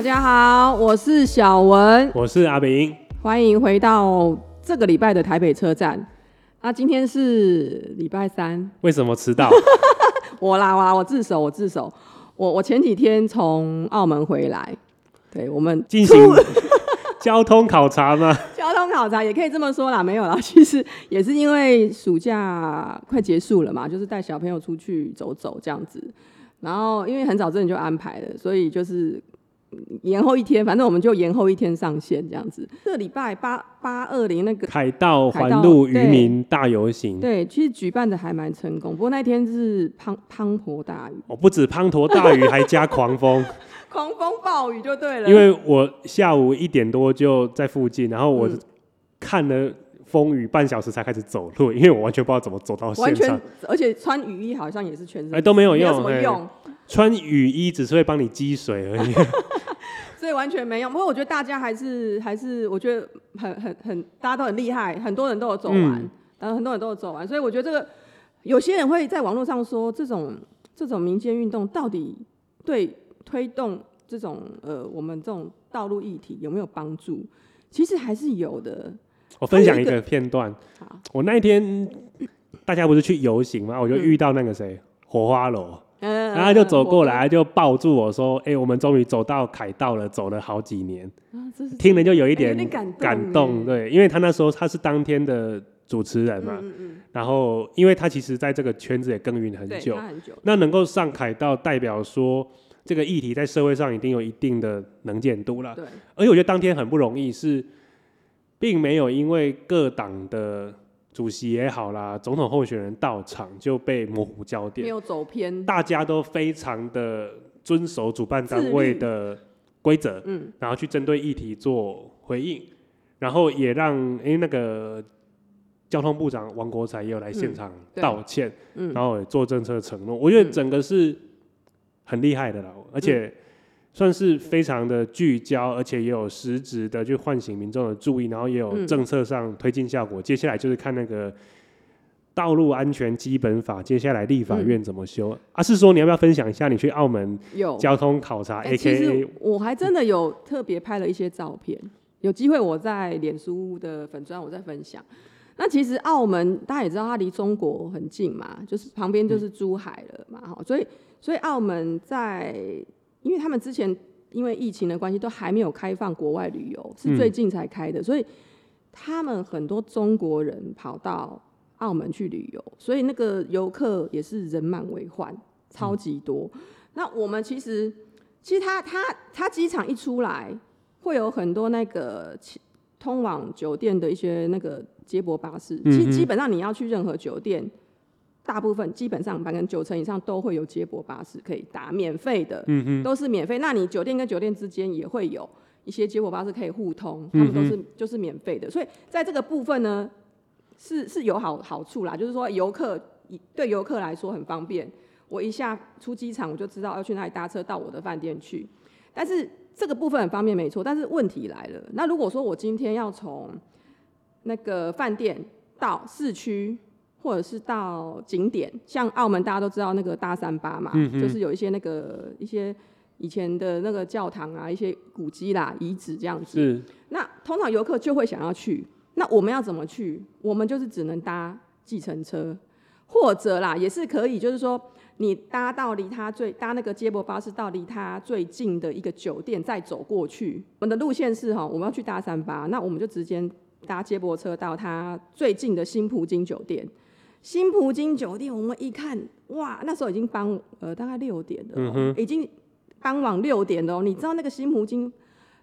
大家好，我是小文，我是阿明，欢迎回到这个礼拜的台北车站。那今天是礼拜三，为什么迟到？我啦我啦，我自首，我自首。我我前几天从澳门回来，对我们进行 交通考察吗？交通考察也可以这么说啦，没有啦，其实也是因为暑假快结束了嘛，就是带小朋友出去走走这样子。然后因为很早之前就安排了，所以就是延后一天，反正我们就延后一天上线这样子。这礼拜八八二零那个凯道凯道环路渔民大游行，对，其实举办的还蛮成功，不过那天是滂滂沱大雨，哦不止滂沱大雨，还加狂风。狂风暴雨就对了。因为我下午一点多就在附近，然后我嗯看了风雨半小时才开始走路，因为我完全不知道怎么走到完现场全。，而且穿雨衣好像也是全身，哎都没有没有用哎什么用，穿雨衣只是会帮你积水而已。所以完全没用。不过我觉得大家还是还是，我觉得很很很，大家都很厉害，很多人都有走完，嗯然后很多人都有走完。所以我觉得这个有些人会在网络上说，这种这种民间运动到底对推动这种呃我们这种道路议题有没有帮助？其实还是有的。我分享一个片段好，我那一天大家不是去游行吗，我就遇到那个谁火花楼。嗯，然后他就走过来，就抱住我说：“哎、我们终于走到凯道了，走了好几年。啊这是”听了就有一哎点感动对，因为他那时候他是当天的主持人嘛，嗯嗯然后因为他其实在这个圈子也耕耘很久，很久，那能够上凯道，代表说这个议题在社会上一定有一定的能见度了。对，而且我觉得当天很不容易，是并没有因为各党的主席也好啦，总统候选人到场就被模糊焦点。没。有走偏，大家都非常的遵守主办单位的规则，嗯，然后去针对议题做回应，然后也让诶、那个交通部长王国才也有来现场道歉，嗯。然后也做政策承诺，我觉得嗯。整个是很厉害的啦，而且算是非常的聚焦，而且也有实质的去唤醒民众的注意，然后也有嗯政策上推进效果。接下来就是看那个道路安全基本法，接下来立法院怎么修、啊？是说你要不要分享一下你去澳门有交通考察其 K 实 A 我还真的有特别拍了一些照片，有机会我在脸书的粉砖我再分享。那其实澳门大家也知道，它离中国很近嘛，就是旁边就是珠海了嘛，哈、所以所以澳门在，因为他们之前因为疫情的关系，都还没有开放国外旅游，是最近才开的，所以他们很多中国人跑到澳门去旅游，所以那个游客也是人满为患，超级多。那我们其实其实他他他机场一出来，会有很多那个通往酒店的一些那个接驳巴士。其实基本上你要去任何酒店，大部分基本上百分之九成以上都会有接驳巴士可以搭，免费的，嗯哼，都是免费。那你酒店跟酒店之间也会有一些接驳巴士可以互通，他嗯们都是就是免费的。所以在这个部分呢，是是有好好处啦，就是说游客对游客来说很方便。我一下出机场，我就知道要去哪里搭车到我的饭店去。但是这个部分很方便，没错。但是问题来了，那如果说我今天要从那个饭店到市区，或者是到景点，像澳门大家都知道那个大三巴嘛，嗯就是有一些那个一些以前的那个教堂啊，一些古迹啦、遗址这样子。是那通常游客就会想要去，那我们要怎么去？我们就是只能搭计程车，或者啦，也是可以，就是说你搭到离他最搭那个接驳巴士到离他最近的一个酒店，再走过去。我们的路线是哈，我们要去大三巴，那我们就直接搭接驳车到他最近的新葡京酒店。新葡京酒店，我们一看，哇，那时候已经傍呃大概六点了、哦，嗯已经傍晚六点了、哦。你知道那个新葡京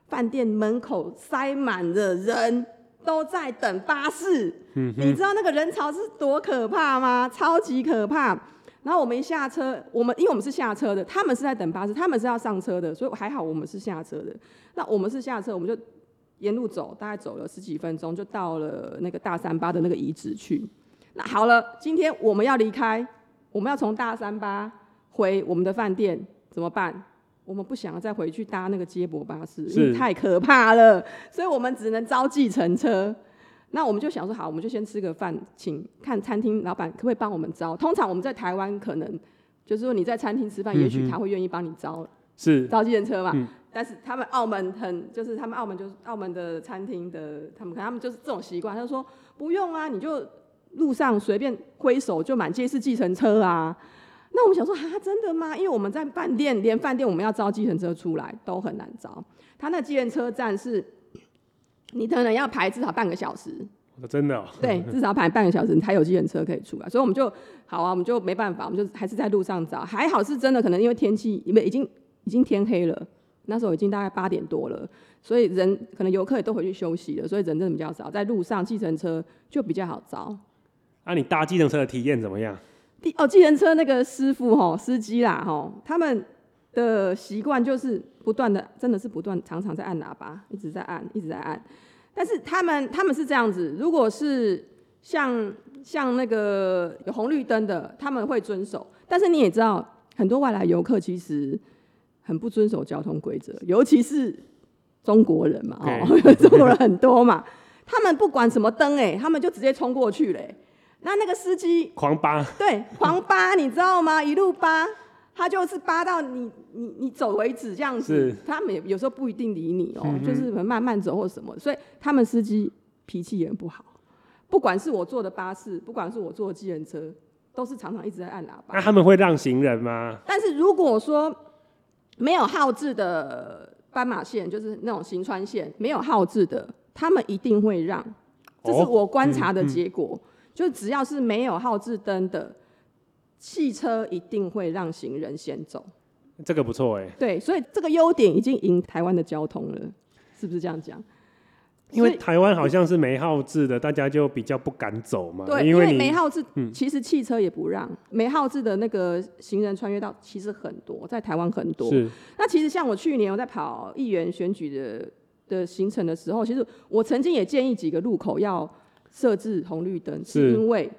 饭店门口塞满了人，都在等巴士。嗯你知道那个人潮是多可怕吗？超级可怕。然后我们一下车，我们因为我们是下车的，他们是在等巴士，他们是要上车的，所以还好我们是下车的。那我们是下车，我们就沿路走，大概走了十几分钟，就到了那个大三巴的那个遗址去。那好了，今天我们要离开，我们要从大三巴回我们的饭店，怎么办？我们不想要再回去搭那个接驳巴士，因为太可怕了，所以我们只能招计程车。那我们就想说，好，我们就先吃个饭，请看餐厅老板可不可以帮我们招。通常我们在台湾可能就是说你在餐厅吃饭，嗯也许他会愿意帮你招是，招计程车嘛。嗯但是他们澳门很，就是他们澳门就是澳门的餐厅的，他们可能他们就是这种习惯，他就说不用啊，你就路上随便挥手就满街是计程车啊。那我们想说啊，真的吗？因为我们在饭店，连饭店我们要招计程车出来都很难招。他那计程车站是，你可能要排至少半个小时，真的、哦，对，至少排半个小时，你才有计程车可以出来。所以我们就好啊，我们就没办法，我们就还是在路上找。还好是真的，可能因为天气，因为已经已经天黑了，那时候已经大概八点多了，所以人可能游客也都回去休息了，所以人真的比较少。在路上计程车就比较好招。啊，你搭计程车的体验怎么样？第哦，计程车那个师傅吼，司机啦吼，他们的习惯就是不断的，真的是不断，常常在按喇叭，一直在按，一直在按。但是他们他们是这样子，如果是像像那个有红绿灯的，他们会遵守。但是你也知道，很多外来游客其实很不遵守交通规则，尤其是中国人嘛，哦，中国人很多嘛，他们不管什么灯，哎，他们就直接冲过去嘞。那那个司机狂扒，对，狂扒，你知道吗？一路扒，他就是扒到你你你走为止这样子。他们有时候不一定理你哦、就是慢慢走或什么，所以他们司机脾气也很不好。不管是我坐的巴士，不管是我坐的机人车，都是常常一直在按喇叭。那他们会让行人吗？但是如果说没有号志的斑马线，就是那种行川线，没有号志的，他们一定会让。这是哦我观察的嗯嗯结果，就只要是没有号志灯的汽车，一定会让行人先走。这个不错哎，对，所以这个优点已经赢台湾的交通了，是不是这样讲？因为台湾好像是没号志的，大家就比较不敢走嘛。对，因因为没号志，嗯其实汽车也不让。没号志的那个行人穿越道其实很多，在台湾很多。是那其实像我去年我在跑议员选举的的行程的时候，其实我曾经也建议几个路口要设置红绿灯，是。是因为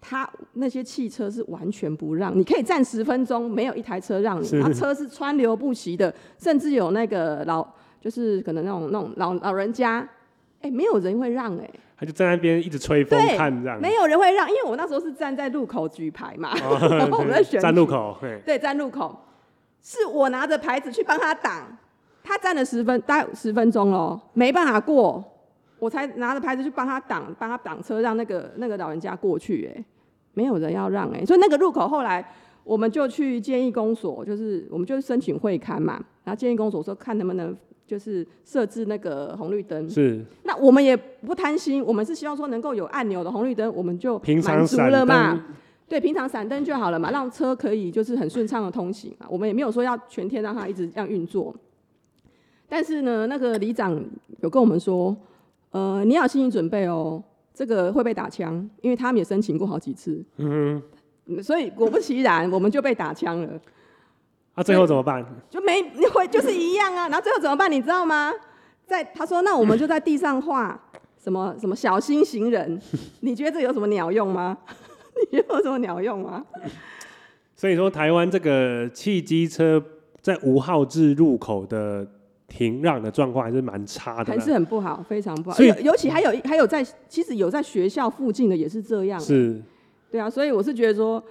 他那些汽车是完全不让，你可以站十分钟，没有一台车让你，是。然后车是川流不息的，甚至有那个老就是可能那种那种老老人家，哎、没有人会让哎、他就在那边一直吹风对看这样。没有人会让，因为我那时候是站在路口举牌嘛，哦 然后我们在选站路口，对，站路口，是我拿着牌子去帮他挡，他站了十分大概十分钟咯，没办法过，我才拿着牌子去帮他挡，帮他挡车，让那个那个老人家过去、哎，没有人要让、哎，所以那个路口后来我们就去建议公所，就是我们就申请会刊嘛，然后建议公所说看能不能就是设置那个红绿灯，是那我们也不贪心，我们是希望说能够有按钮的红绿灯，我们就平满足了嘛。对，平常闪灯就好了嘛，让车可以就是很顺畅的通行嘛。我们也没有说要全天让它一直这样运作。但是呢，那个里长有跟我们说，呃，你要有心理准备哦，这个会被打枪，因为他们也申请过好几次，嗯嗯所以果不其然，我们就被打枪了。那，啊，最后怎么办？就没你会就是一样啊。然后最后怎么办？你知道吗？在他说，那我们就在地上画什么什么小心行人，你觉得这有什么鸟用吗？你觉得有什么鸟用吗？所以说，台湾这个汽机车在五号志入口的停让的状况还是蛮差的啦，还是很不好，非常不好。所以尤尤其还有还有在，其实有在学校附近的也是这样。是。对啊，所以我是觉得说，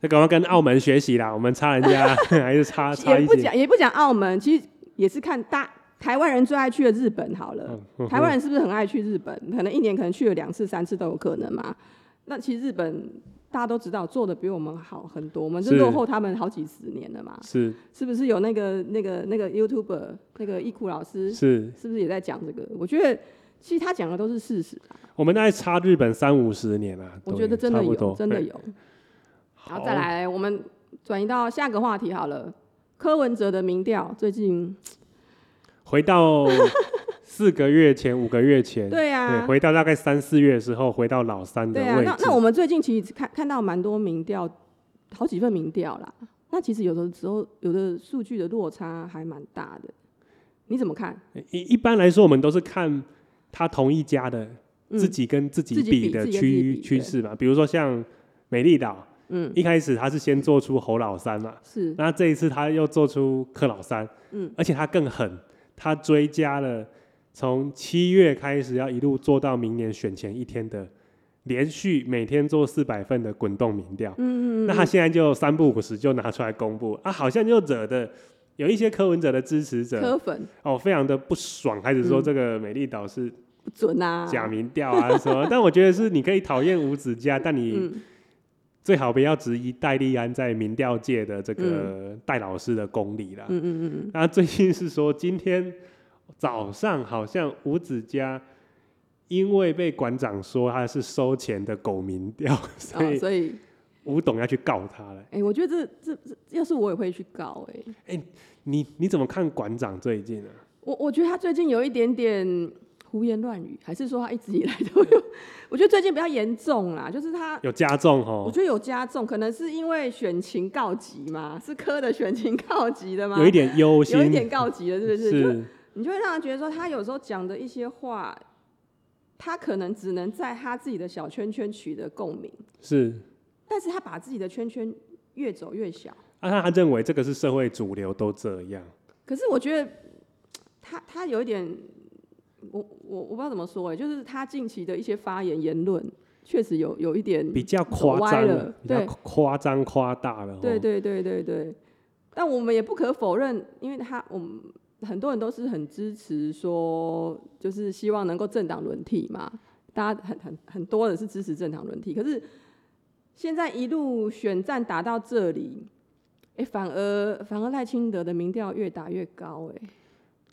那赶快跟澳门学习啦，我们差人家 还是差差也不。讲也不讲澳门，其实也是看大台湾人最爱去的日本好了。嗯台湾人是不是很爱去日本？可能一年可能去了两次、三次都有可能嘛。那其实日本大家都知道做的比我们好很多，我们是是落后他们好几十年了嘛。是是不是有那个那个那个 YouTuber 那个易库老师，是，是不是也在讲这个？我觉得其实他讲的都是事实啊，我们大概差日本三五十年啊，我都觉得真的有，真的有。然后再好来，我们转移到下个话题好了。柯文哲的民调最近，回到四个月前、五个月前，对啊，回到大概三四月的时候，回到老三的对啊，位置。那那我们最近其实看看到蛮多民调，好几份民调啦。那其实有的时候有的数据的落差还蛮大的，你怎么看？一一般来说，我们都是看他同一家的嗯自己跟自己比比的趋趋势嘛。比如说像美丽岛，嗯，一开始他是先做出侯老三嘛，是那这一次他又做出柯老三，嗯，而且他更狠，他追加了从七月开始要一路做到明年选前一天的连续每天做四百份的滚动民调。嗯嗯嗯，那他现在就三不五时就拿出来公布？啊，好像就惹的有一些柯文哲的支持者柯粉。哦，非常的不爽，开始说嗯这个美丽岛是不准啊，假民调啊什么。但我觉得是你可以讨厌五子家，但你嗯。最好不要质疑戴利安在民调界的这个戴老师的功力啦。嗯嗯嗯嗯，那最近是说，今天早上好像五子家因为被馆长说他是收钱的狗民调，所哦，以所以吴董要去告他了。哎、我觉得这这这，要是我也会去告哎、哎你你怎么看馆长最近啊？我我觉得他最近有一点点胡言乱语，还是说他一直以来都有？我觉得最近比较严重啦，就是他，有加重哦，我觉得有加重，可能是因为选情告急嘛，是科的选情告急的吗？有一点忧心，有一点告急了，是不是？就是你就会让他觉得说，他有时候讲的一些话，他可能只能在他自己的小圈圈取得共鸣，是。但是他把自己的圈圈越走越小。啊，他他认为这个是社会主流都这样，可是我觉得他他有一点，我我我不知道怎么说哎，就是他近期的一些发言言论，确实有有一点比较夸张了比较对夸张夸大了。哦，对对对对对，但我们也不可否认，因为他我们很多人都是很支持说，就是希望能够政党轮替嘛，大家很很很多人是支持政党轮替，可是现在一路选战打到这里，哎、反而反而赖清德的民调越打越高、哎，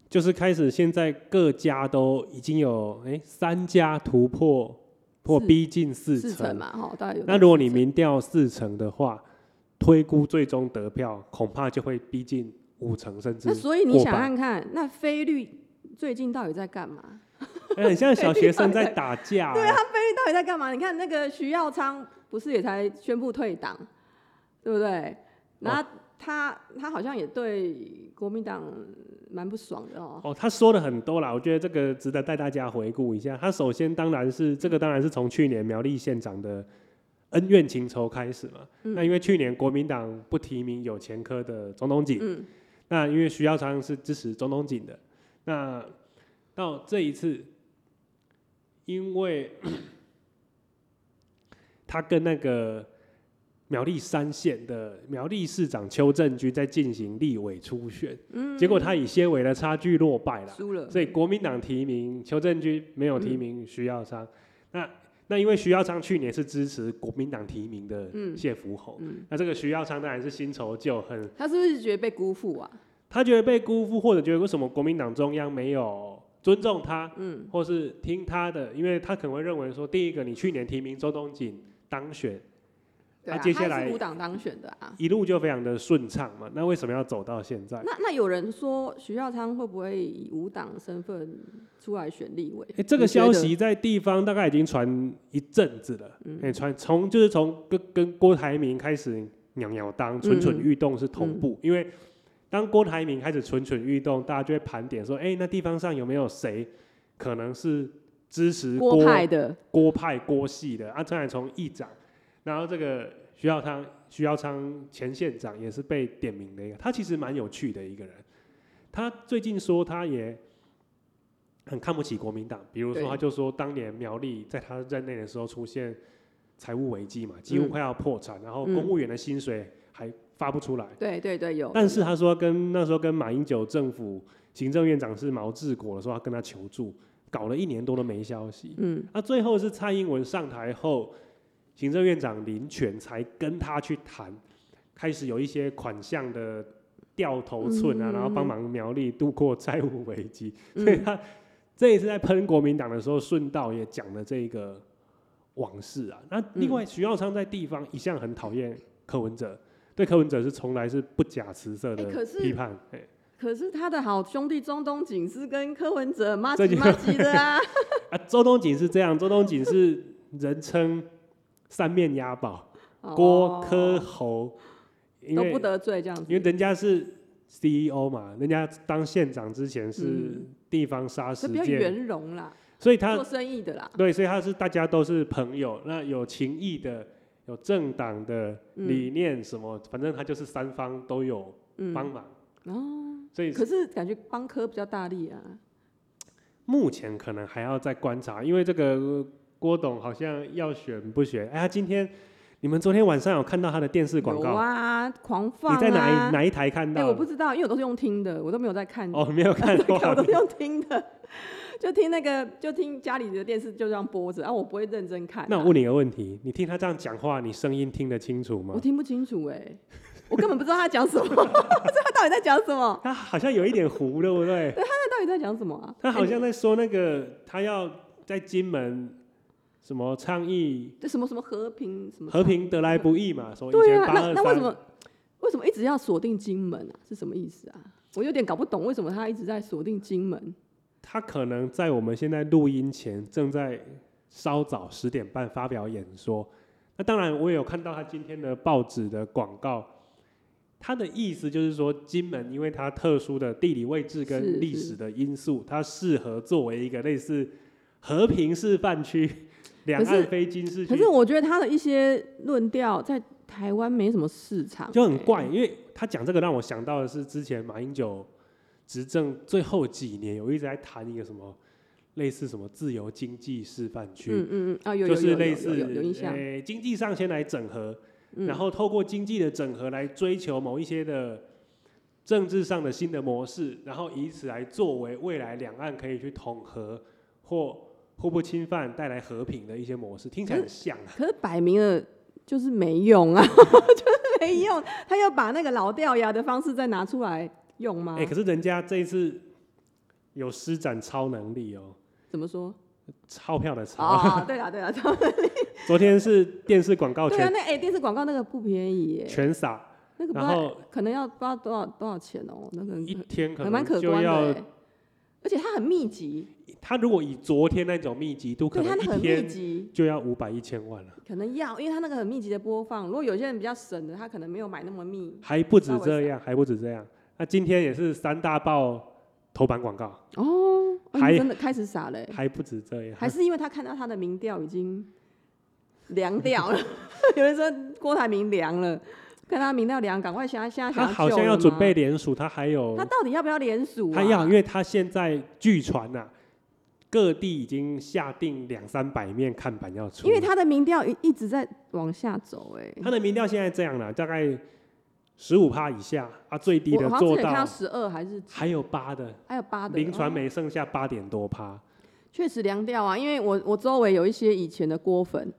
就是开始现在各家都已经有哎、三家突破或逼近四成四成。嘛，哈，大概有那如果你民调四成的话，推估最终得票恐怕就会逼近五成，甚至那所以你想看看，那菲律最近到底在干嘛？哎很像小学生在打架、对啊，哎菲律到底在干嘛？你看那个徐耀昌不是也才宣布退党，对不对？然后他、他好像也对国民党蛮不爽的哦。哦，他说了很多啦，我觉得这个值得带大家回顾一下。他首先当然是这个，当然是从去年苗栗县长的恩怨情仇开始嘛。嗯那因为去年国民党不提名有前科的总统警，嗯那因为徐耀昌是支持总统锦的，那到这一次，因为 他跟那个苗栗三县的苗栗市长邱正军在进行立委初选，嗯，结果他以些微的差距落败了。输了。所以国民党提名邱正军，没有提名徐耀昌。那那因为徐耀昌去年是支持国民党提名的嗯。谢福侯，嗯，那这个徐耀昌当然是新仇旧恨，他是不是觉得被辜负啊？他觉得被辜负，或者觉得为什么国民党中央没有尊重他，嗯。或是听他的，因为他可能会认为说，第一个你去年提名周东锦当选，对啊，啊接下来是无党当选的啊。一路就非常的顺畅嘛，那为什么要走到现在？那那有人说徐耀昌会不会以无党身份出来选立委？哎、这个消息在地方大概已经传一阵子了，哎、嗯传从就是从跟跟郭台铭开始鸟鸟当蠢蠢嗯欲动是同步，因为当郭台铭开始蠢蠢欲动，大家就会盘点说，哎、那地方上有没有谁可能是支持郭派的，郭派郭系的啊？当然从议长，然后这个徐耀昌徐耀昌前县长也是被点名的一个，他其实蛮有趣的一个人。他最近说他也很看不起国民党，比如说他就说当年苗栗在他任内的时候出现财务危机嘛，几乎嗯快要破产，然后嗯公务员的薪水还发不出来。对对对，有。但是他说跟那时候跟马英九政府行政院长是毛治国的时候，他跟他求助，搞了一年多都没消息。嗯那最后是蔡英文上台后，行政院长林权才跟他去谈，开始有一些款项的掉头寸啊，嗯然后帮忙苗栗度过债务危机。所以嗯他这一次在喷国民党的时候，顺道也讲了这个往事啊。那另外，徐耀昌在地方一向很讨厌柯文哲，对柯文哲是从来是不假辞色的批判。哎可是他的好兄弟中东锦是跟柯文哲妈这就吉妈吉的啊。啊，周东锦是这样，周东锦是人称三面押宝，郭柯哦侯，因为都不得罪这样子。因为人家是 CEO 嘛，人家当县长之前是嗯。地方杀这比较圆融啦，所以他做生意的啦。对，所以他是大家都是朋友，那有情义的，有政党的嗯。理念什么，反正他就是三方都有嗯，帮忙，哦，所以可是感觉帮科比较大力啊。目前可能还要再观察，因为这个郭董好像要选不选？哎，呀今天你们昨天晚上有看到他的电视广有告？啊，狂放、啊。你在哪一哪一台看哎、到？我不知道，因为我都是用听的，我都没有在看。哦，没有看 过我都是用听的，就听那个，就听家里的电视就这样播着，啊，我不会认真看、啊。那我问你个问题，你听他这样讲话，你声音听得清楚吗我？听不清楚哎、我根本不知道他讲什么，不知道他到底在讲什么，他好像有一点糊，对不对？他到底在讲什么啊？他好像在说那个他要在金门什么倡议这什么什么和平什么和平得来不易嘛，所以对啊，那那为什么为什么一直要锁定金门啊？是什么意思啊？我有点搞不懂，为什么他一直在锁定金门？他可能在我们现在录音前正在稍早十点半发表演说。那当然，我也有看到他今天的报纸的广告。他的意思就是说，金门因为它特殊的地理位置跟历史的因素，它适合作为一个类似和平示范区、两岸非军事区可是，我觉得他的一些论调在台湾没什么市场、欸就很怪，因为他讲这个让我想到的是之前马英九执政最后几年有一直在谈一个什么类似什么自由经济示范区，嗯嗯嗯啊，有就是类似有有印象，诶经济上先来整合，嗯。然后透过经济的整合来追求某一些的政治上的新的模式，然后以此来作为未来两岸可以去统合或互不侵犯、带来和平的一些模式，听起来很像啊。可是摆明了就是没用啊，就是没用，他要把那个老掉牙的方式再拿出来用吗？哎、可是人家这一次有施展超能力哦，怎么说？钞票的钞。啊，对了对了，他们昨天是电视广告对啊，那哎、电视广告那个不便宜耶，全撒，那个不知道然后可能要不知道多少多少钱哦、那个一天可还蛮能可观的很密集，他如果以昨天那种密集度，可能一天集，就要五百一千万了，可能要，因为他那个很密集的播放，如果有些人比较省的，他可能没有买那么密。还不止这样，还不止这样。那今天也是三大报头版广告，哦，哦还你真的开始傻了，还不止这样，还是因为他看到他的民调已经凉掉了，有人说郭台铭凉了，看他民调凉，赶快现在现在他好像要准备联署，他还有他到底要不要联署、啊？他要，因为他现在据传呐，各地已经下定两三百面看板要出，因为他的民调一一直在往下走、哎，他的民调现在这样了，大概十五趴以下啊，最低的做到十二还是还有八的，还有八的林传哦媒剩下八点多趴。确实凉掉啊，因为我我周围有一些以前的郭粉，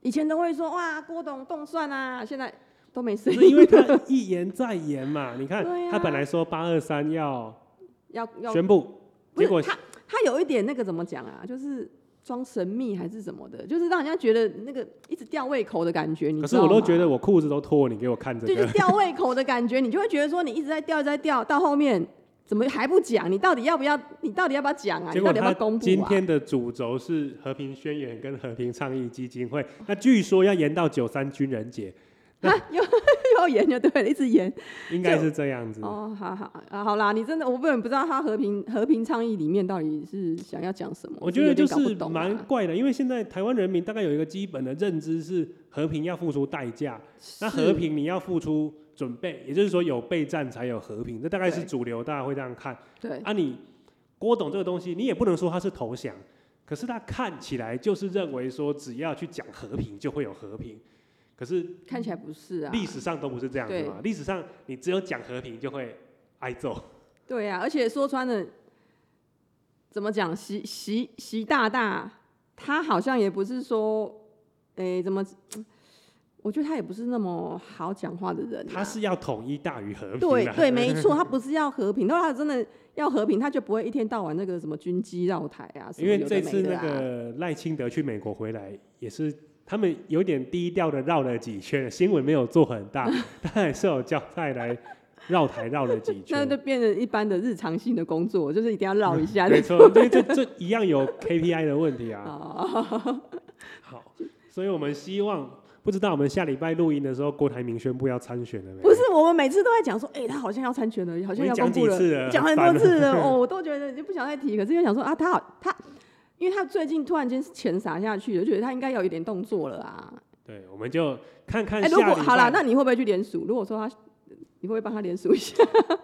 以前都会说哇郭董动算啊，现在都没声音，是因为他一言再言嘛，你看啊他本来说八二三要要要宣布，结果他他有一点那个怎么讲啊，就是装神秘还是什么的，就是让人家觉得那个一直吊胃口的感觉，你可是我都觉得我裤子都脱了，你给我看这就是，吊胃口的感觉，你就会觉得说你一直在吊，一直在吊，到后面怎么还不讲？你到底要不要？你到底要不要讲啊？你到底要不要公布啊？今天的主轴是和平宣言跟和平倡议基金会，那据说要延到九三军人节，啊，又 又要演就对了，一直演。应该是这样子。哦，好好啊，好啦，你真的我根本不知道他和平和平倡议里面到底是想要讲什么。我觉得就是蛮怪的，因为现在台湾人民大概有一个基本的认知是和平要付出代价，那和平你要付出准备，也就是说有备战才有和平，这大概是主流，大家会这样看。对啊，你郭董这个东西，你也不能说他是投降，可是他看起来就是认为说只要去讲和平就会有和平，可是看起来不是啊。历史上都不是这样子嘛，历史上你只有讲和平就会挨揍。对啊，而且说穿了，怎么讲？习习习大大，他好像也不是说，诶、怎么？我觉得他也不是那么好讲话的人、啊。他是要统一大于和平的。对对，没错，他不是要和平。如果他真的要和平，他就不会一天到晚那个什么军机绕台啊，因为这次那个赖清德去美国回来，也是他们有点低调的绕了几圈，新闻没有做很大，但还是有交代来绕台绕了几圈。那就变成一般的日常性的工作，就是一定要绕一下。没错，因为这这一样有 KPI 的问题啊。哦，好，所以我们希望，不知道我们下礼拜录音的时候，郭台铭宣布要参选了没？不是，我们每次都在讲说，哎、他好像要参选了，好像要公布了，几次了，讲很多次了，哦，我都觉得就不想再提。可是又想说啊，他好，他，因为他最近突然间钱撒下去了，就觉得他应该有一点动作了啊。对，我们就看看哎、如果好了，那你会不会去联署？如果说他，你会不会帮他联署一下？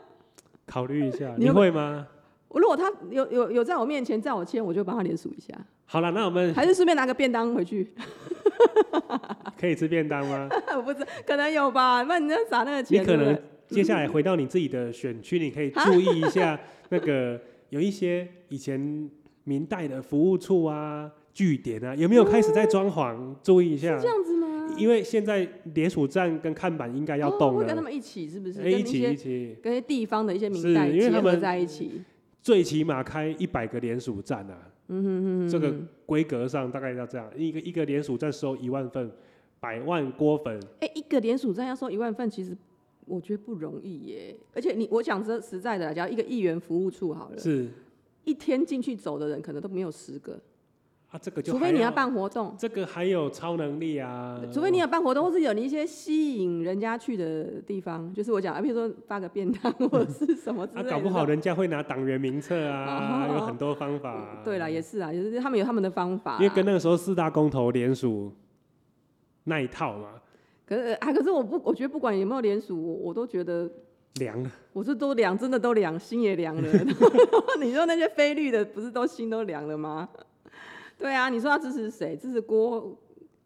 考虑一下，你你会吗？我如果他有有有在我面前在我签，我就帮他联署一下，好了，那我们还是顺便拿个便当回去。可以吃便当吗？我 不知可能有吧，那你要撒那个钱你钱，可能接下来回到你自己的选区，你可以注意一下那个有一些以前明代的服务处啊、据点啊，有没有开始在装潢？注意一下这，样子吗？因为现在联署站跟看板应该要动了，哦会跟他们一起，是不是？哎一起一起，跟地方的一些是明代他们在一起。最起码开一百个联署站啊，嗯哼哼哼，这个规格上大概要这样，一个一个联署站收一万份，百万锅粉，哎、一个联署站要收一万份，其实我觉得不容易耶。而且你，我讲这实在的啦，假如一个议员服务处好了，是一天进去走的人可能都没有十个，啊，这个就除非你要还办活动，这个还有超能力啊，除非你有办活动，或是有你一些吸引人家去的地方，就是我讲，啊，比如说发个便当或者是什么之啊，类的。搞不好人家会拿党员名册啊，哦有很多方法、啊。对啦，也是啊，也是他们有他们的方法啦。因为跟那个时候四大公投联署那一套嘛，可是啊，可是我不，我觉得不管有没有联署，我我都觉得凉了。我是都凉，真的都凉，心也凉了。你说那些非绿的，不是都心都凉了吗？对啊，你说要支持谁？支持郭？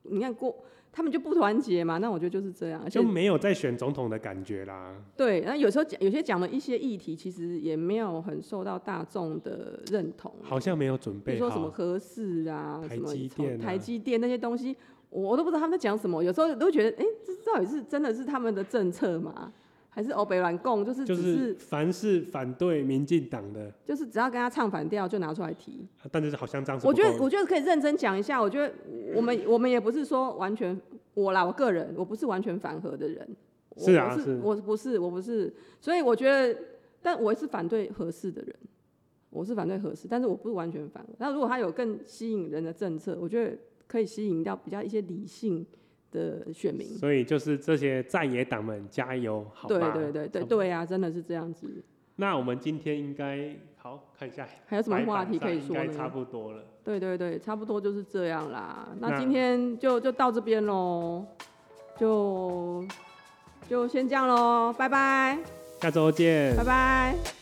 你看郭，他们就不团结嘛。那我觉得就是这样，就没有在选总统的感觉啦。对，那有时候讲有些讲的一些议题，其实也没有很受到大众的认同。好像没有准备比如说什么合适啊，台什么积电啊台积电那些东西，我都不知道他们在讲什么。有时候都觉得，哎、这到底是真的是他们的政策吗？还是欧北软共？就是就只是是凡是反对民进党的，就是只要跟他唱反调就拿出来提。但是好像这样我觉得我觉得可以认真讲一下。我觉得我们我们也不是说完全我啦，我个人我不是完全反核的人。是啊是我不是我不是，所以我觉得，但我是反对合适的人。我是反对合适，但是我不是完全反核。那如果他有更吸引人的政策，我觉得可以吸引到比较一些理性的选民。所以就是这些在野党们加油，好对吧？对对对对对啊，真的是这样子。那我们今天应该好看一下，还有什么白话题可以说呢？应该差不多了。对对对，差不多就是这样啦。那那今天就就到这边喽，就就先这样喽，拜拜，下周见拜。拜。